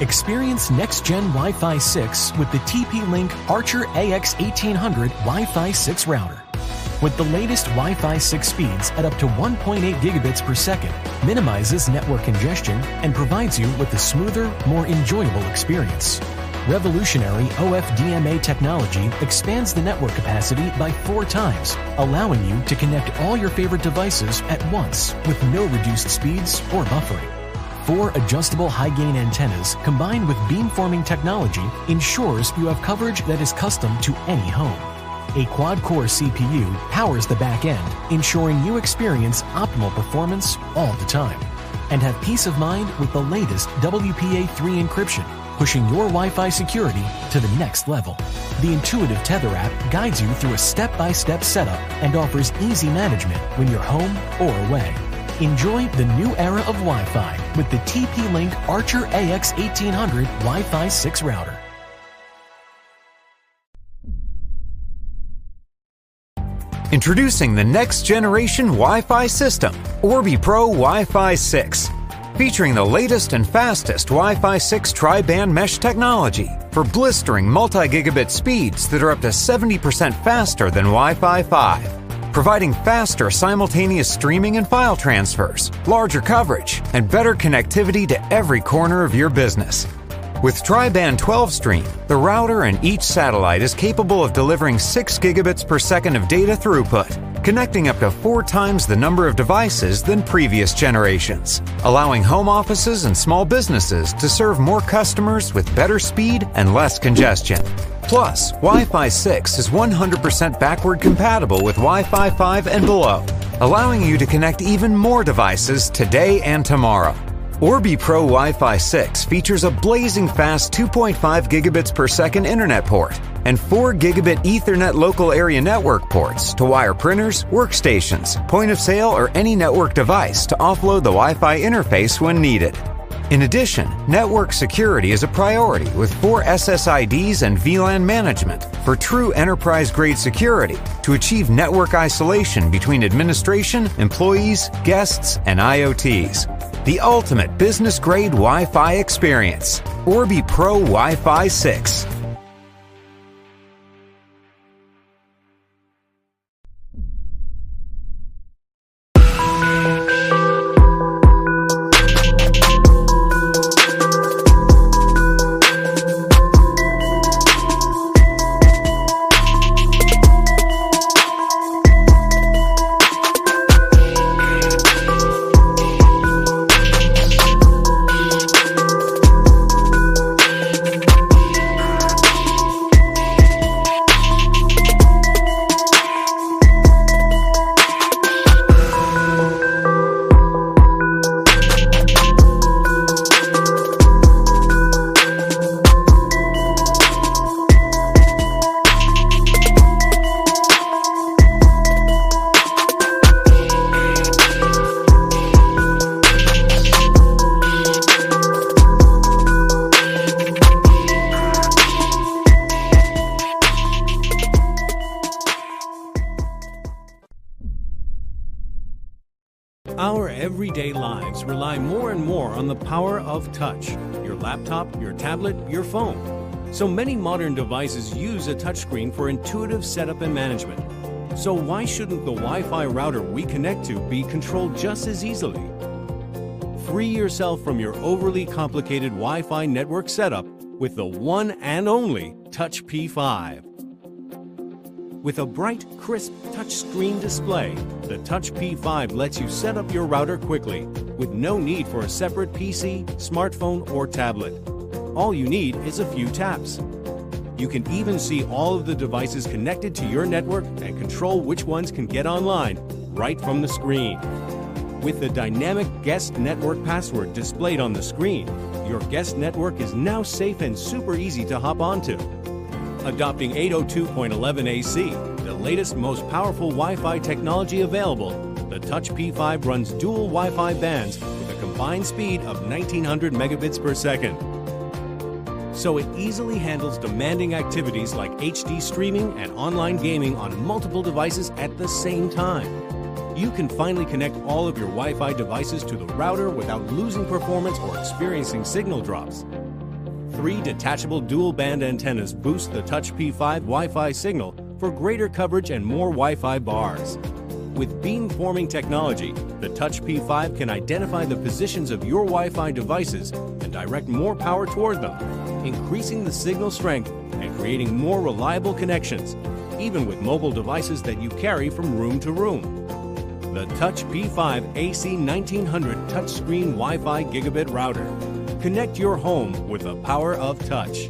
Experience next gen Wi Fi 6 with the TP Link Archer AX1800 Wi Fi 6 router. With the latest Wi Fi 6 speeds at up to 1.8 gigabits per second, minimizes network congestion and provides you with a smoother, more enjoyable experience. Revolutionary OFDMA technology expands the network capacity by four times, allowing you to connect all your favorite devices at once with no reduced speeds or buffering. Four adjustable high gain antennas combined with beamforming technology ensures you have coverage that is custom to any home. A quad core CPU powers the back end, ensuring you experience optimal performance all the time. And have peace of mind with the latest WPA3 encryption, pushing your Wi Fi security to the next level. The intuitive Tether app guides you through a step by step setup and offers easy management when you're home or away. Enjoy the new era of Wi Fi with the TP Link Archer AX1800 Wi Fi 6 router. Introducing the next generation Wi Fi system, Orbi Pro Wi Fi 6. Featuring the latest and fastest Wi Fi 6 tri band mesh technology for blistering multi gigabit speeds that are up to 70% faster than Wi Fi 5 providing faster simultaneous streaming and file transfers, larger coverage, and better connectivity to every corner of your business. With Tri-Band 12 Stream, the router and each satellite is capable of delivering 6 gigabits per second of data throughput, connecting up to four times the number of devices than previous generations, allowing home offices and small businesses to serve more customers with better speed and less congestion. Plus, Wi Fi 6 is 100% backward compatible with Wi Fi 5 and below, allowing you to connect even more devices today and tomorrow. Orbi Pro Wi Fi 6 features a blazing fast 2.5 gigabits per second internet port and 4 gigabit Ethernet local area network ports to wire printers, workstations, point of sale, or any network device to offload the Wi Fi interface when needed. In addition, network security is a priority with four SSIDs and VLAN management for true enterprise grade security to achieve network isolation between administration, employees, guests, and IoTs. The ultimate business grade Wi Fi experience. Orbi Pro Wi Fi 6. Our everyday lives rely more and more on the power of touch your laptop, your tablet, your phone. So many modern devices use a touchscreen for intuitive setup and management. So, why shouldn't the Wi Fi router we connect to be controlled just as easily? Free yourself from your overly complicated Wi Fi network setup with the one and only Touch P5. With a bright, crisp touchscreen display, the Touch P5 lets you set up your router quickly with no need for a separate PC, smartphone, or tablet. All you need is a few taps. You can even see all of the devices connected to your network and control which ones can get online right from the screen. With the dynamic guest network password displayed on the screen, your guest network is now safe and super easy to hop onto. Adopting 802.11ac, the latest, most powerful Wi Fi technology available, the Touch P5 runs dual Wi Fi bands with a combined speed of 1900 megabits per second. So it easily handles demanding activities like HD streaming and online gaming on multiple devices at the same time. You can finally connect all of your Wi Fi devices to the router without losing performance or experiencing signal drops. Three detachable dual band antennas boost the Touch P5 Wi Fi signal for greater coverage and more Wi Fi bars. With beamforming technology, the Touch P5 can identify the positions of your Wi Fi devices and direct more power toward them, increasing the signal strength and creating more reliable connections, even with mobile devices that you carry from room to room. The Touch P5 AC 1900 touchscreen Wi Fi gigabit router. Connect your home with the power of touch.